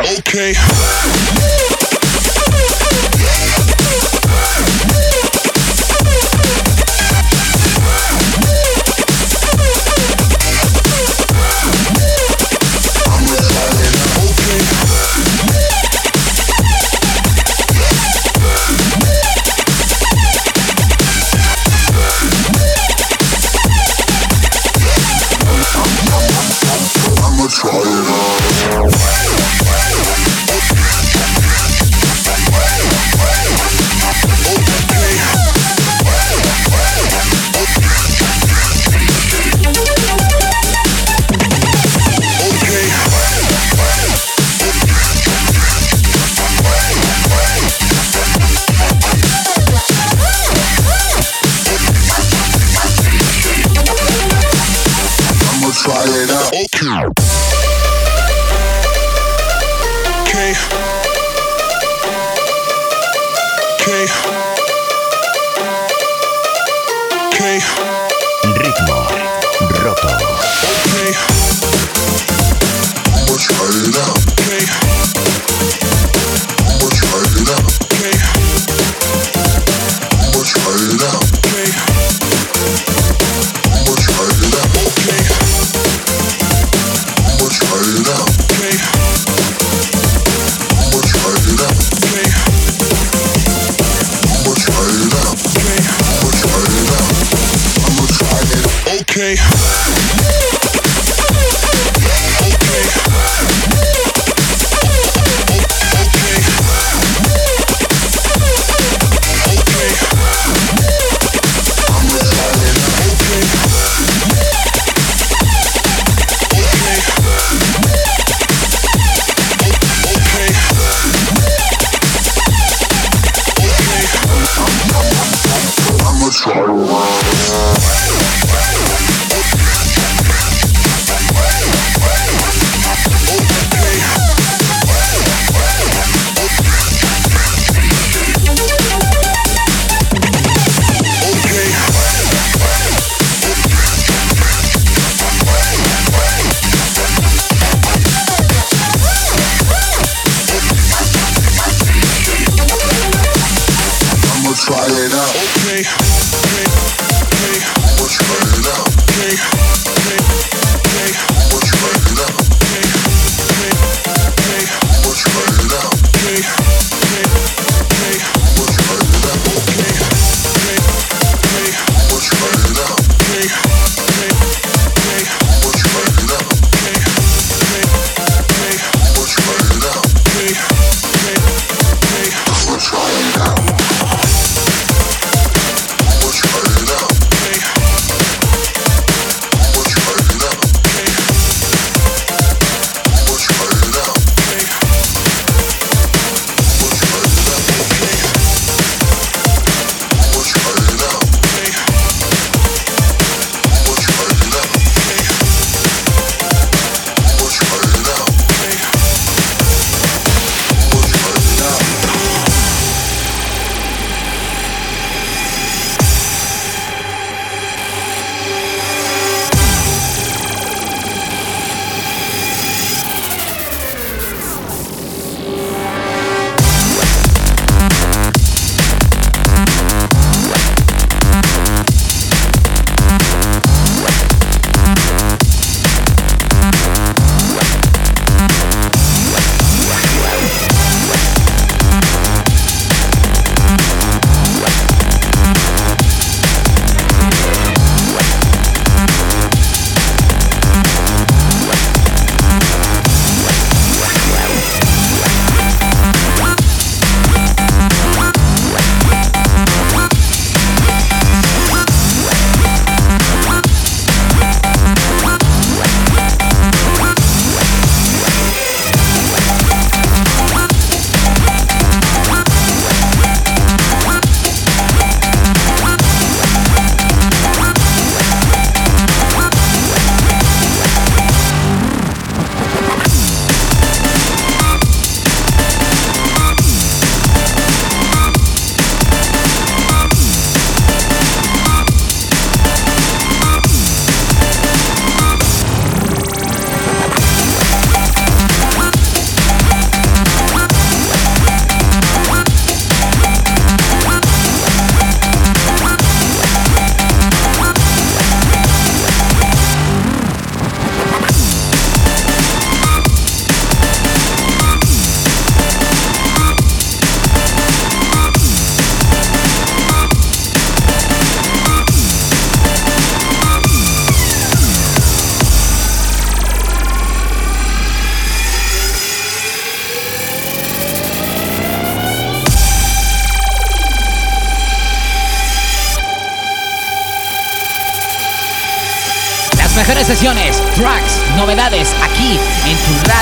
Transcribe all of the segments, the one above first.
Okay.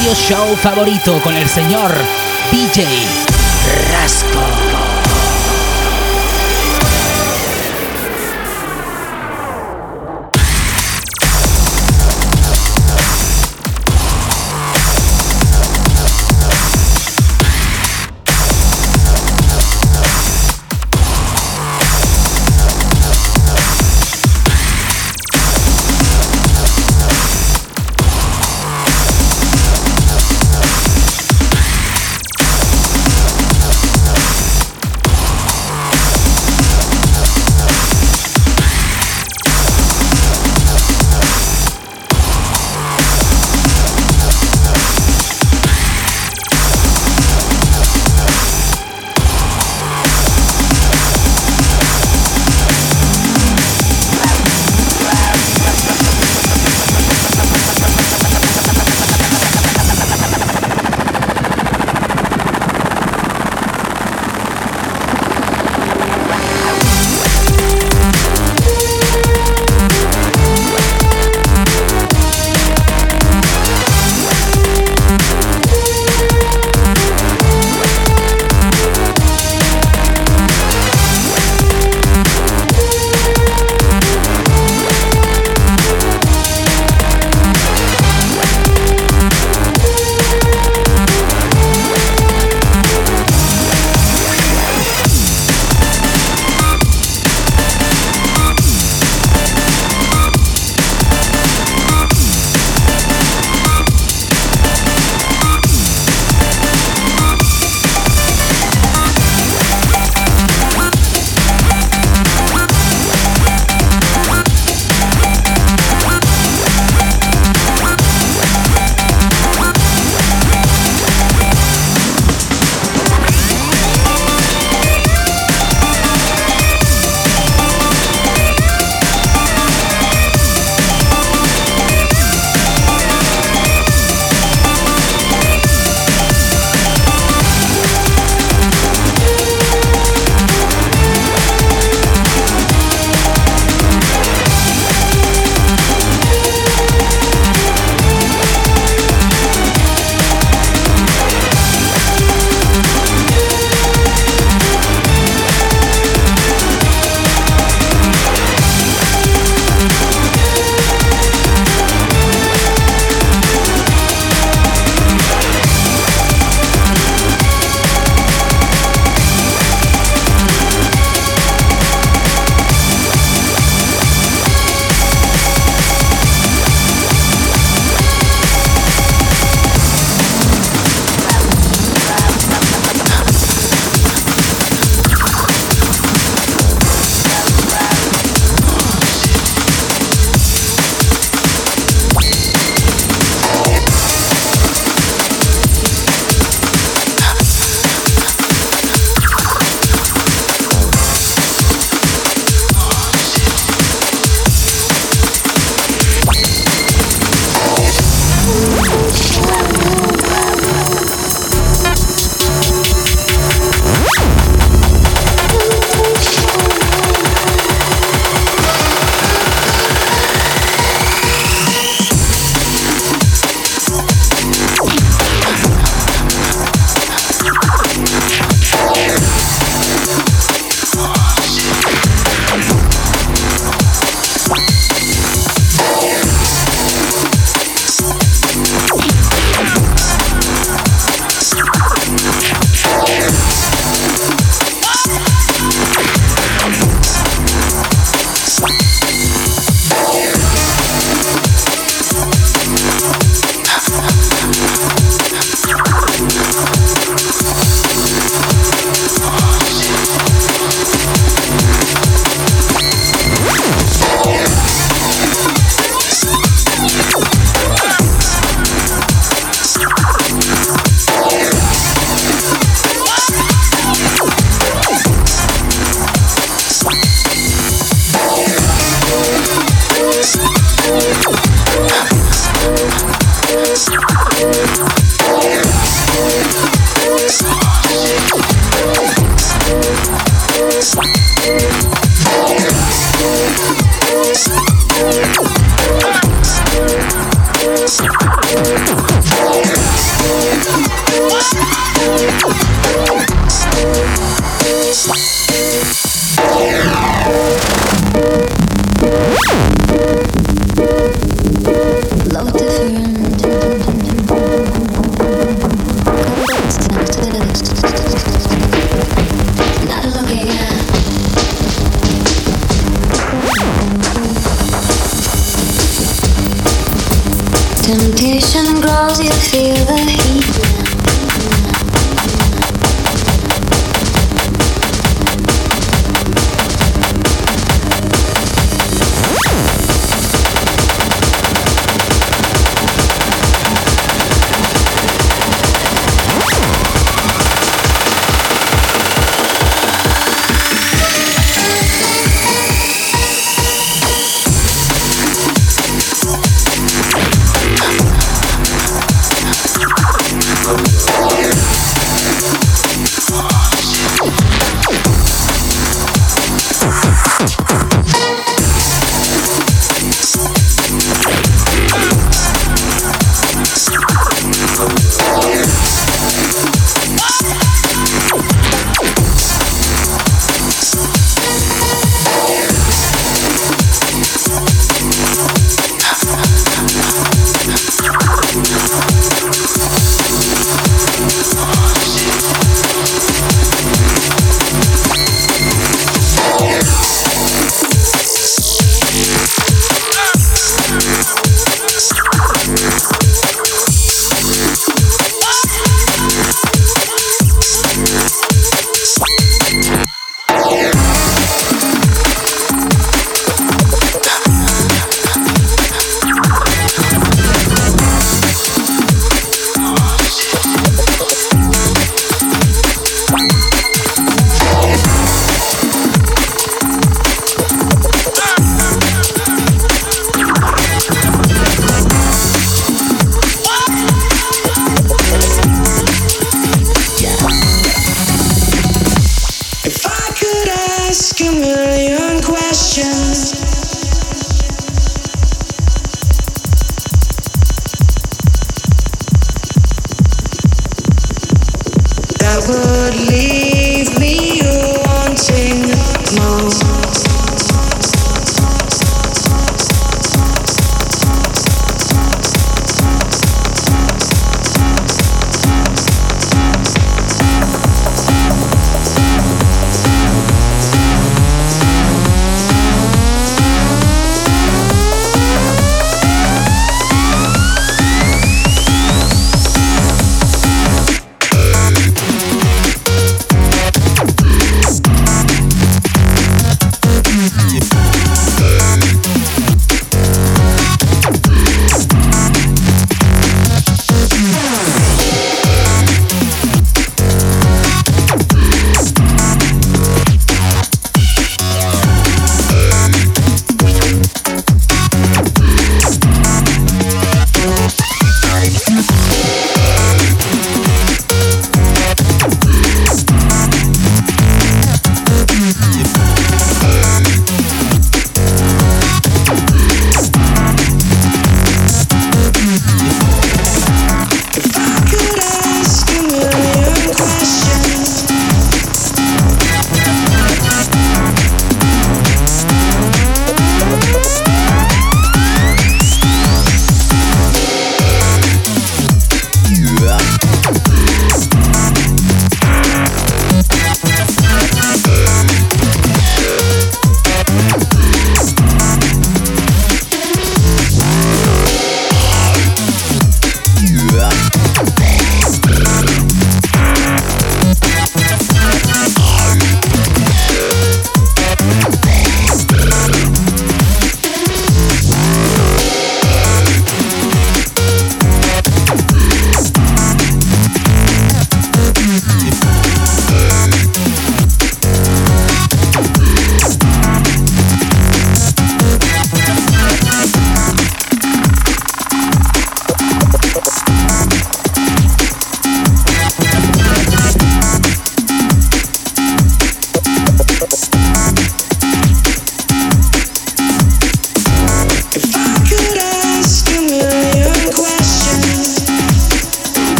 Radio show favorito con el señor DJ Rasco.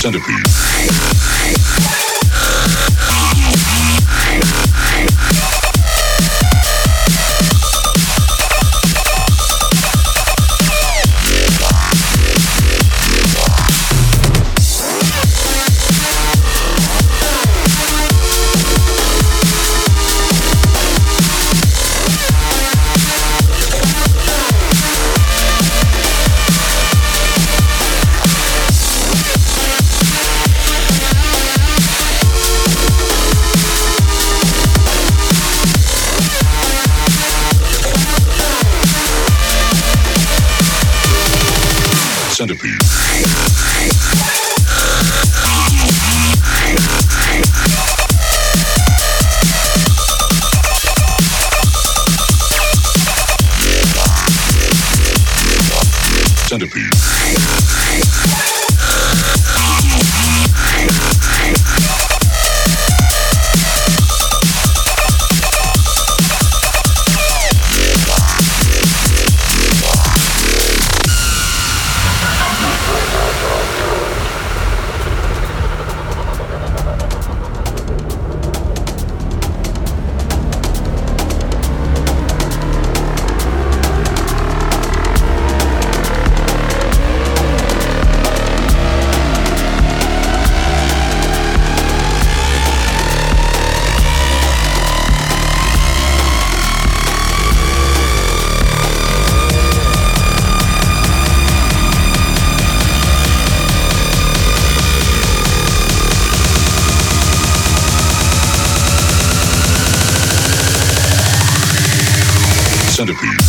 centipedes. Centipede.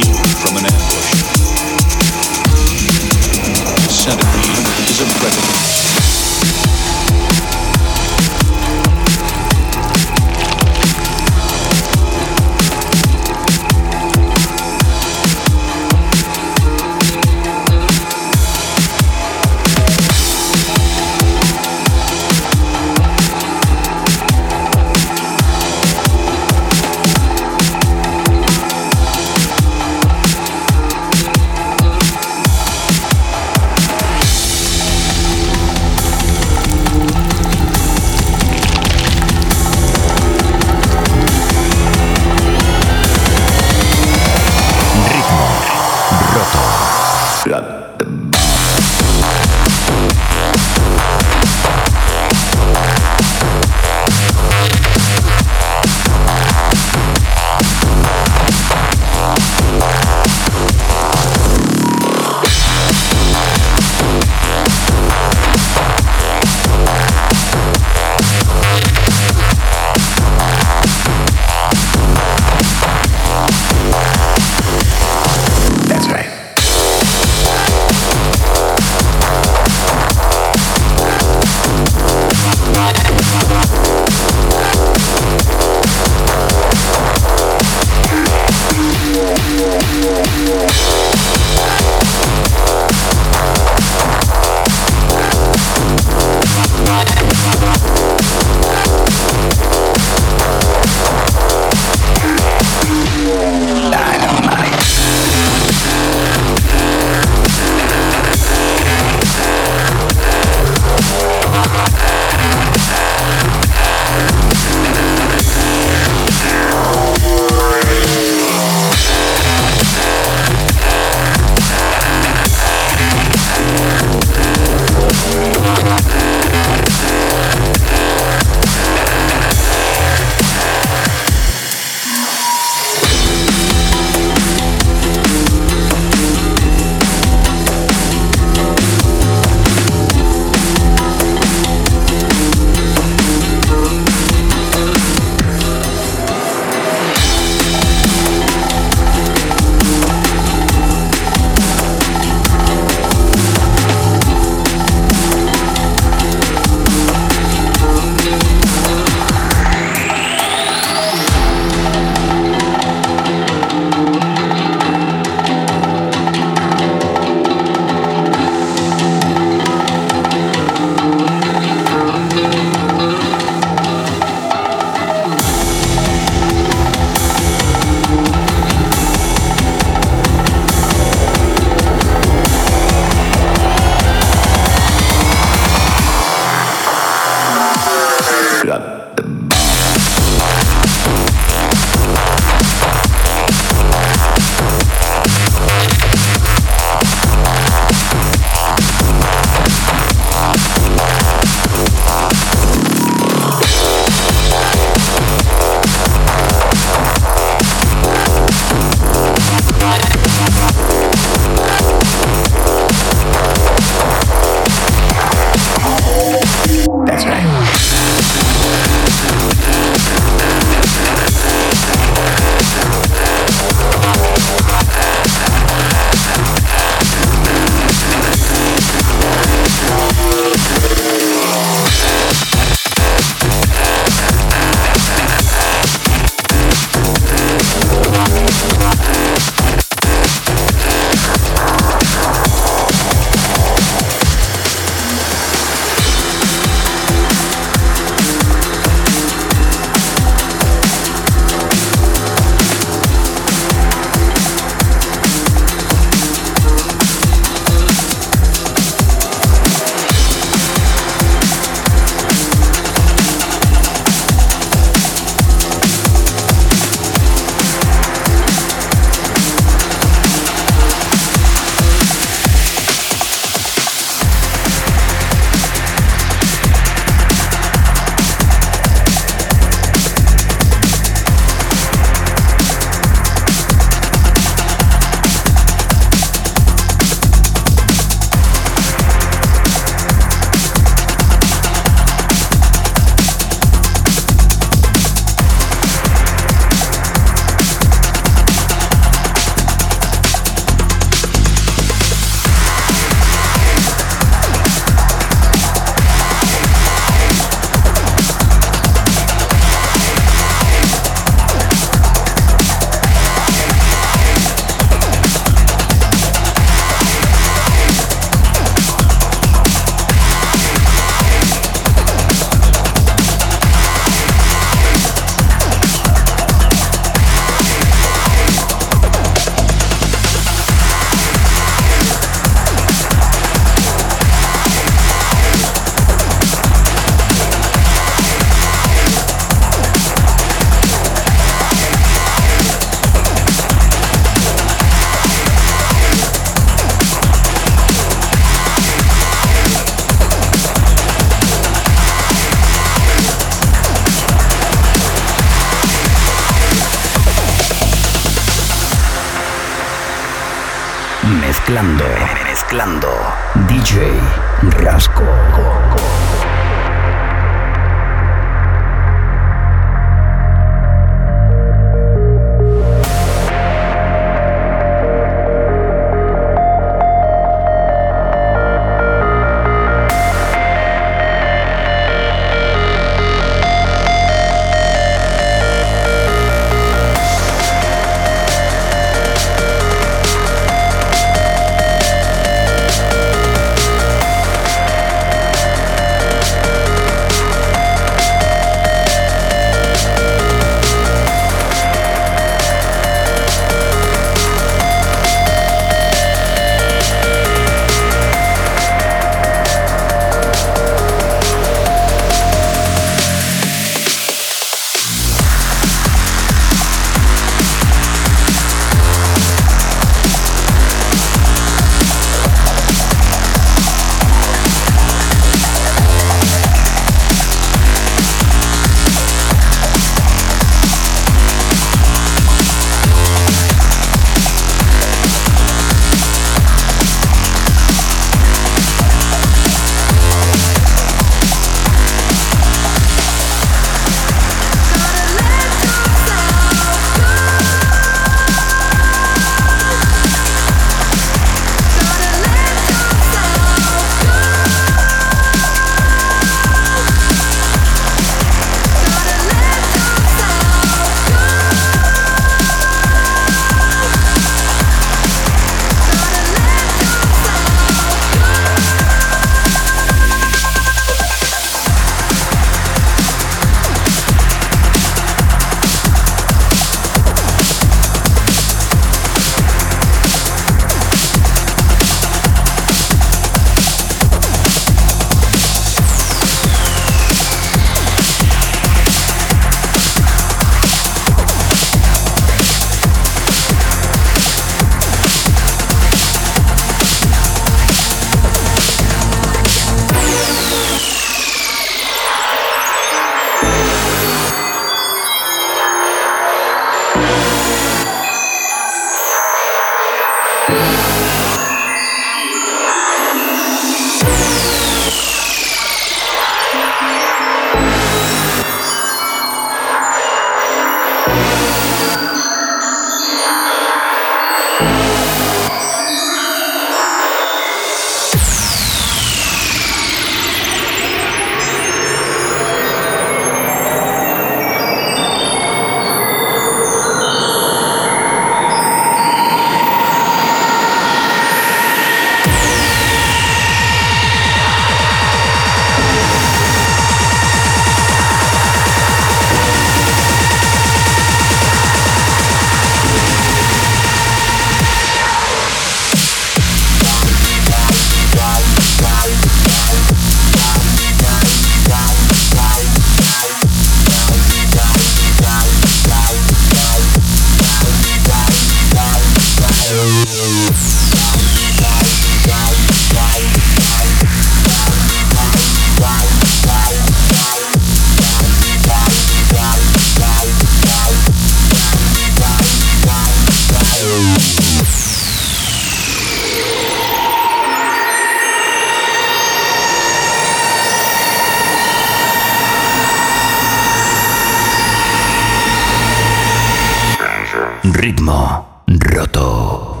Ritmo roto.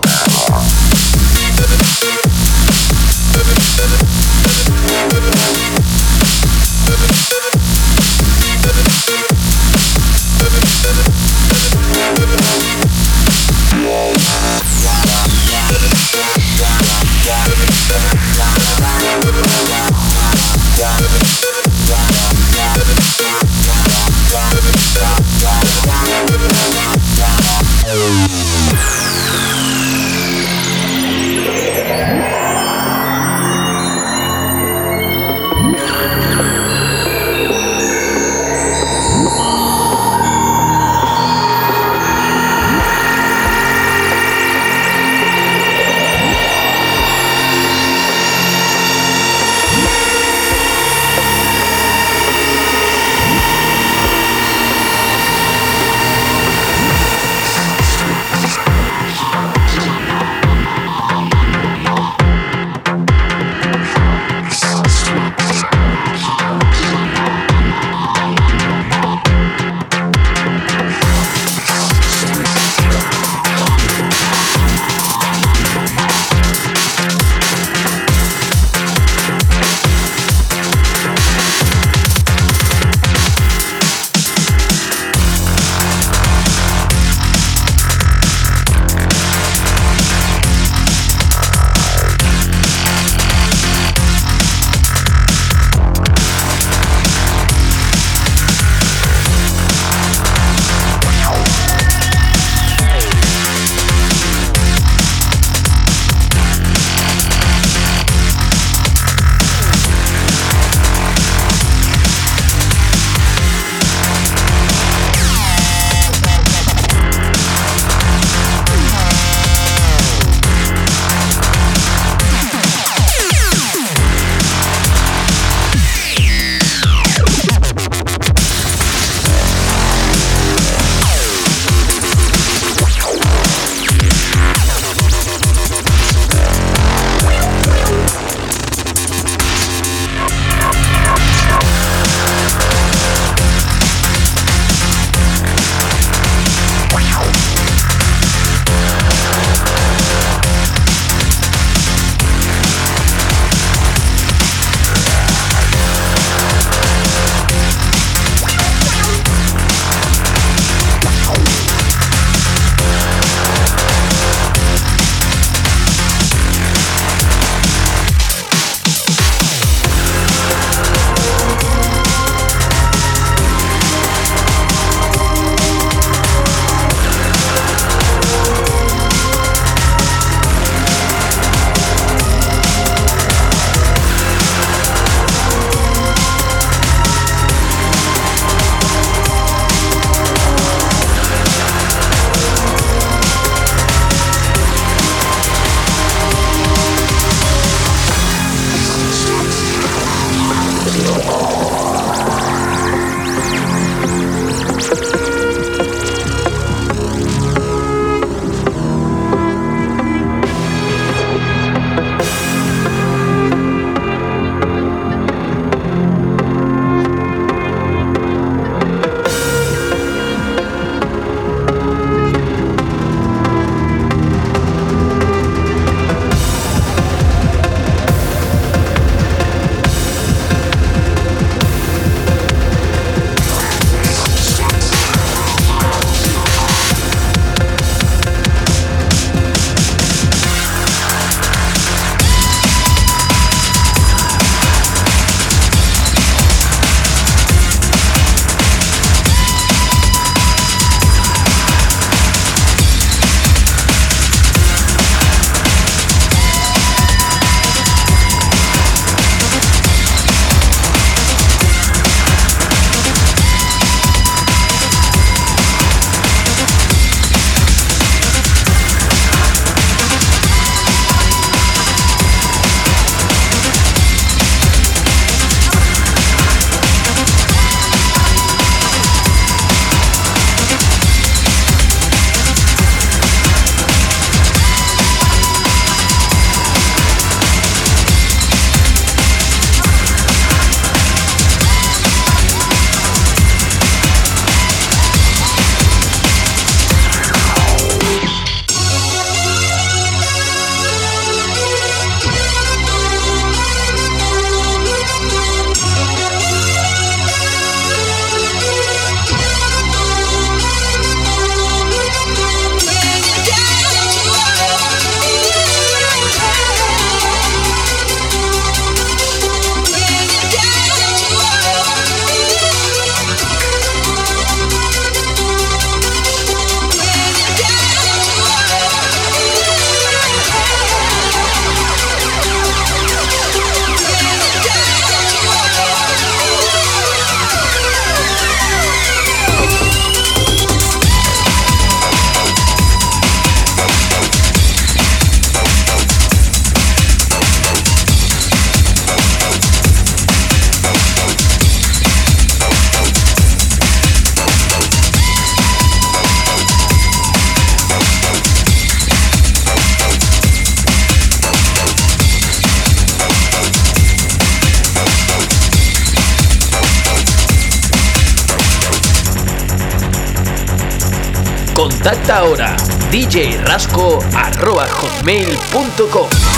Bye. Contacta ahora djrasco.hotmail.com